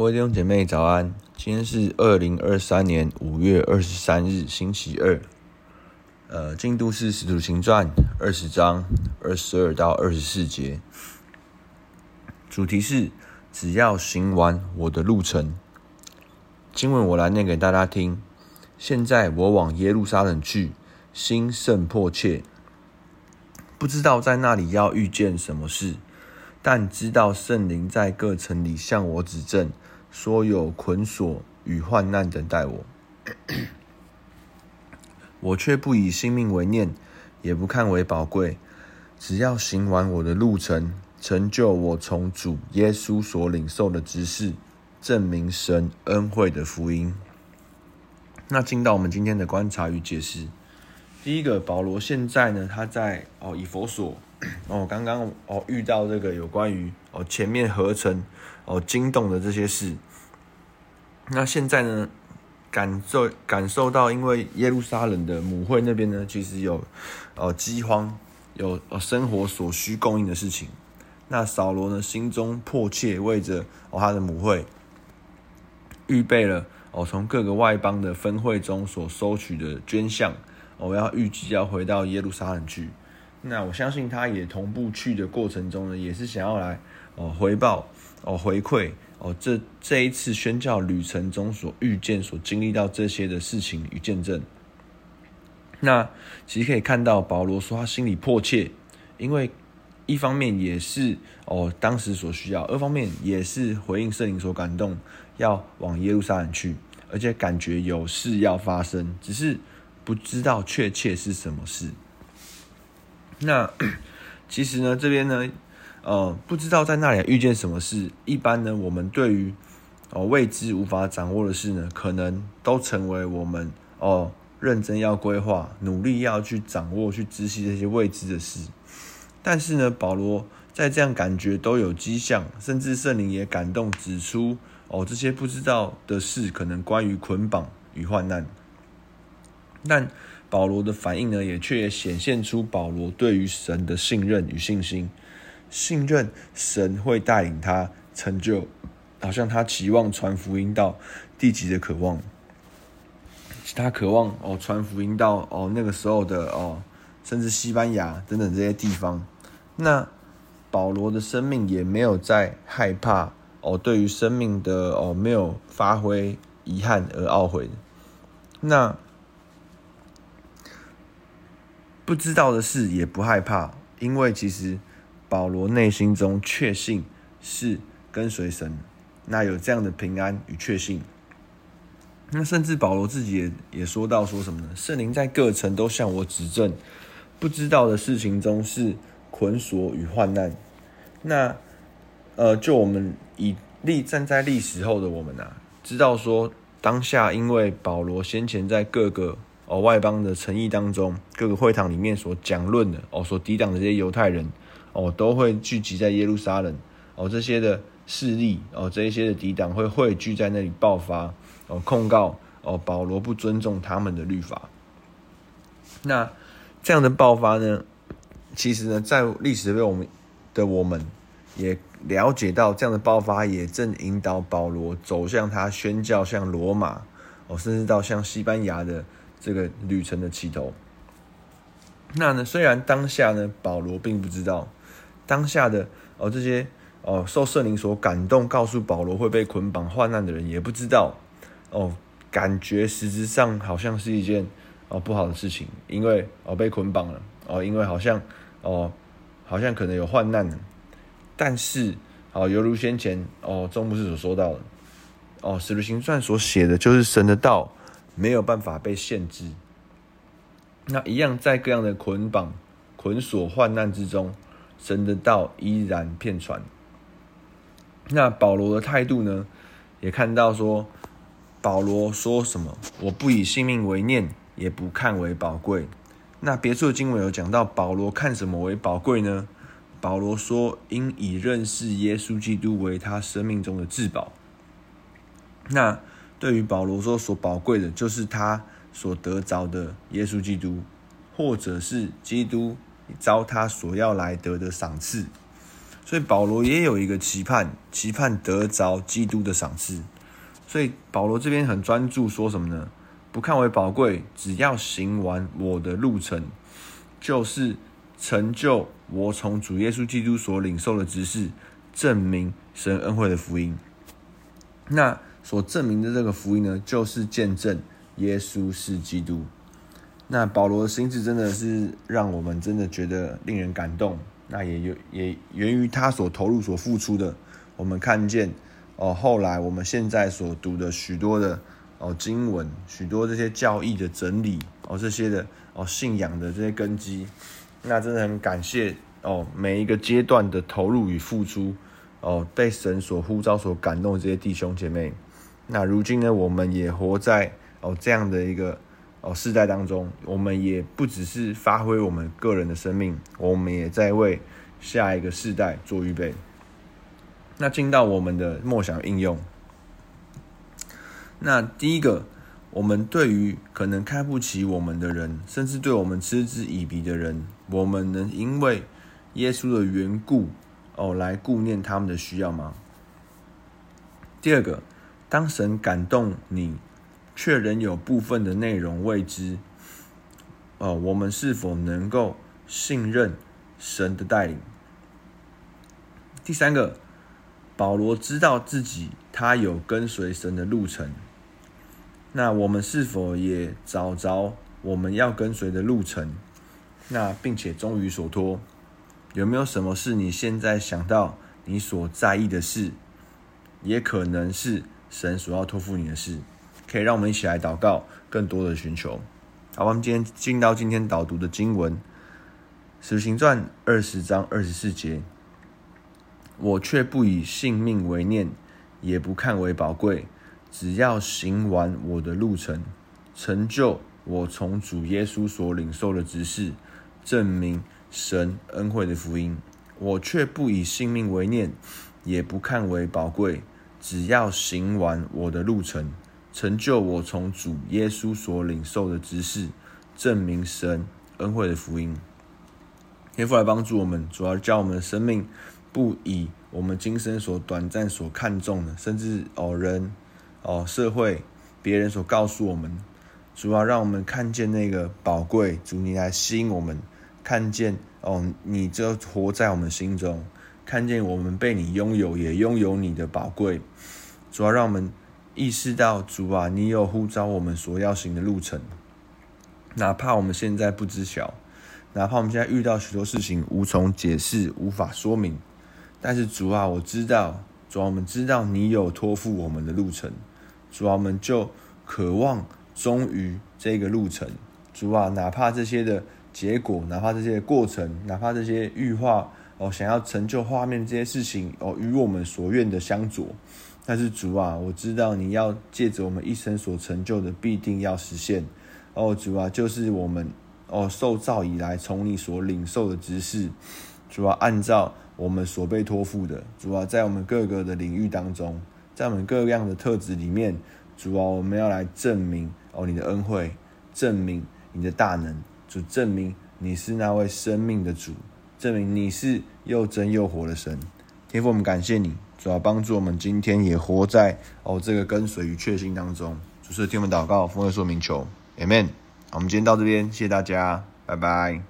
各位弟兄姐妹早安，今天是二零二三年五月二十三日星期二，呃，进度是《使徒行传》二十章二十二到二十四节，主题是只要行完我的路程。今文我来念给大家听。现在我往耶路撒冷去，心甚迫切，不知道在那里要遇见什么事。但知道圣灵在各城里向我指证，说有捆锁与患难等待我，我却不以性命为念，也不看为宝贵，只要行完我的路程，成就我从主耶稣所领受的职事，证明神恩惠的福音。那进到我们今天的观察与解释，第一个，保罗现在呢，他在哦以佛所。哦，刚刚哦遇到这个有关于哦前面合成哦惊动的这些事，那现在呢感受感受到，因为耶路撒冷的母会那边呢，其实有哦饥荒，有哦生活所需供应的事情。那扫罗呢心中迫切为着哦他的母会预备了哦从各个外邦的分会中所收取的捐项，我要预计要回到耶路撒冷去。那我相信他也同步去的过程中呢，也是想要来哦回报哦回馈哦这这一次宣教旅程中所遇见、所经历到这些的事情与见证。那其实可以看到保罗说他心里迫切，因为一方面也是哦当时所需要，二方面也是回应圣灵所感动，要往耶路撒冷去，而且感觉有事要发生，只是不知道确切是什么事。那 其实呢，这边呢，呃，不知道在那里遇见什么事。一般呢，我们对于哦未知无法掌握的事呢，可能都成为我们哦认真要规划、努力要去掌握、去知悉这些未知的事。但是呢，保罗在这样感觉都有迹象，甚至圣灵也感动指出哦这些不知道的事，可能关于捆绑与患难。但保罗的反应呢，也却也显现出保罗对于神的信任与信心，信任神会带领他成就，好像他期望传福音到地极的渴望，他渴望哦传福音到哦那个时候的哦，甚至西班牙等等这些地方。那保罗的生命也没有在害怕哦，对于生命的哦没有发挥遗憾而懊悔。那。不知道的事也不害怕，因为其实保罗内心中确信是跟随神，那有这样的平安与确信。那甚至保罗自己也也说到说什么呢？圣灵在各城都向我指证，不知道的事情中是捆锁与患难。那呃，就我们以立站在历史后的我们啊，知道说当下因为保罗先前在各个。哦，外邦的诚意当中，各个会堂里面所讲论的，哦，所抵挡的这些犹太人，哦，都会聚集在耶路撒冷，哦，这些的势力，哦，这一些的抵挡会汇聚在那里爆发，哦，控告，哦，保罗不尊重他们的律法。那这样的爆发呢，其实呢，在历史被我们的我们也了解到，这样的爆发也正引导保罗走向他宣教，向罗马，哦，甚至到像西班牙的。这个旅程的起头，那呢？虽然当下呢，保罗并不知道当下的哦，这些哦受圣灵所感动，告诉保罗会被捆绑患难的人也不知道哦，感觉实质上好像是一件哦不好的事情，因为哦被捆绑了哦，因为好像哦好像可能有患难了，但是哦犹如先前哦众牧师所说到的哦使徒行传所写的就是神的道。没有办法被限制，那一样在各样的捆绑、捆锁、患难之中，神的道依然遍传。那保罗的态度呢？也看到说，保罗说什么？我不以性命为念，也不看为宝贵。那别处的经文有讲到，保罗看什么为宝贵呢？保罗说，应以认识耶稣基督为他生命中的至宝。那。对于保罗说，所宝贵的，就是他所得着的耶稣基督，或者是基督遭他所要来得的赏赐。所以保罗也有一个期盼，期盼得着基督的赏赐。所以保罗这边很专注说什么呢？不看为宝贵，只要行完我的路程，就是成就我从主耶稣基督所领受的职事，证明神恩惠的福音。那所证明的这个福音呢，就是见证耶稣是基督。那保罗的心志真的是让我们真的觉得令人感动。那也有也源于他所投入、所付出的。我们看见哦，后来我们现在所读的许多的哦经文，许多这些教义的整理哦，这些的哦信仰的这些根基，那真的很感谢哦每一个阶段的投入与付出哦，被神所呼召、所感动的这些弟兄姐妹。那如今呢，我们也活在哦这样的一个。哦，世代当中，我们也不只是发挥我们个人的生命，我们也在为下一个世代做预备。那进到我们的梦想应用，那第一个，我们对于可能看不起我们的人，甚至对我们嗤之以鼻的人，我们能因为耶稣的缘故哦来顾念他们的需要吗？第二个，当神感动你。却仍有部分的内容未知，哦，我们是否能够信任神的带领？第三个，保罗知道自己他有跟随神的路程，那我们是否也找着我们要跟随的路程？那并且终于所托，有没有什么是你现在想到你所在意的事，也可能是神所要托付你的事？可以让我们一起来祷告，更多的寻求。好，我们今天进到今天导读的经文，《使行传》二十章二十四节。我却不以性命为念，也不看为宝贵，只要行完我的路程，成就我从主耶稣所领受的职事，证明神恩惠的福音。我却不以性命为念，也不看为宝贵，只要行完我的路程。成就我从主耶稣所领受的职事，证明神恩惠的福音。天父来帮助我们，主要教我们的生命不以我们今生所短暂所看重的，甚至哦人哦社会别人所告诉我们，主要让我们看见那个宝贵。主你来吸引我们，看见哦你就活在我们心中，看见我们被你拥有，也拥有你的宝贵。主要让我们。意识到主啊，你有呼召我们所要行的路程，哪怕我们现在不知晓，哪怕我们现在遇到许多事情无从解释、无法说明，但是主啊，我知道，主啊，我们知道你有托付我们的路程，主啊，我们就渴望忠于这个路程，主啊，哪怕这些的结果，哪怕这些的过程，哪怕这些预化哦，想要成就画面这些事情哦，与我们所愿的相左。但是主啊，我知道你要借着我们一生所成就的，必定要实现。哦，主啊，就是我们哦受造以来从你所领受的知识，主啊，按照我们所被托付的，主啊，在我们各个的领域当中，在我们各样的特质里面，主啊，我们要来证明哦你的恩惠，证明你的大能，主证明你是那位生命的主，证明你是又真又活的神。天父，我们感谢你。主要帮助我们今天也活在哦这个跟随与确信当中。主是听我们祷告，奉耶稣名求，Amen。我们今天到这边，谢谢大家，拜拜。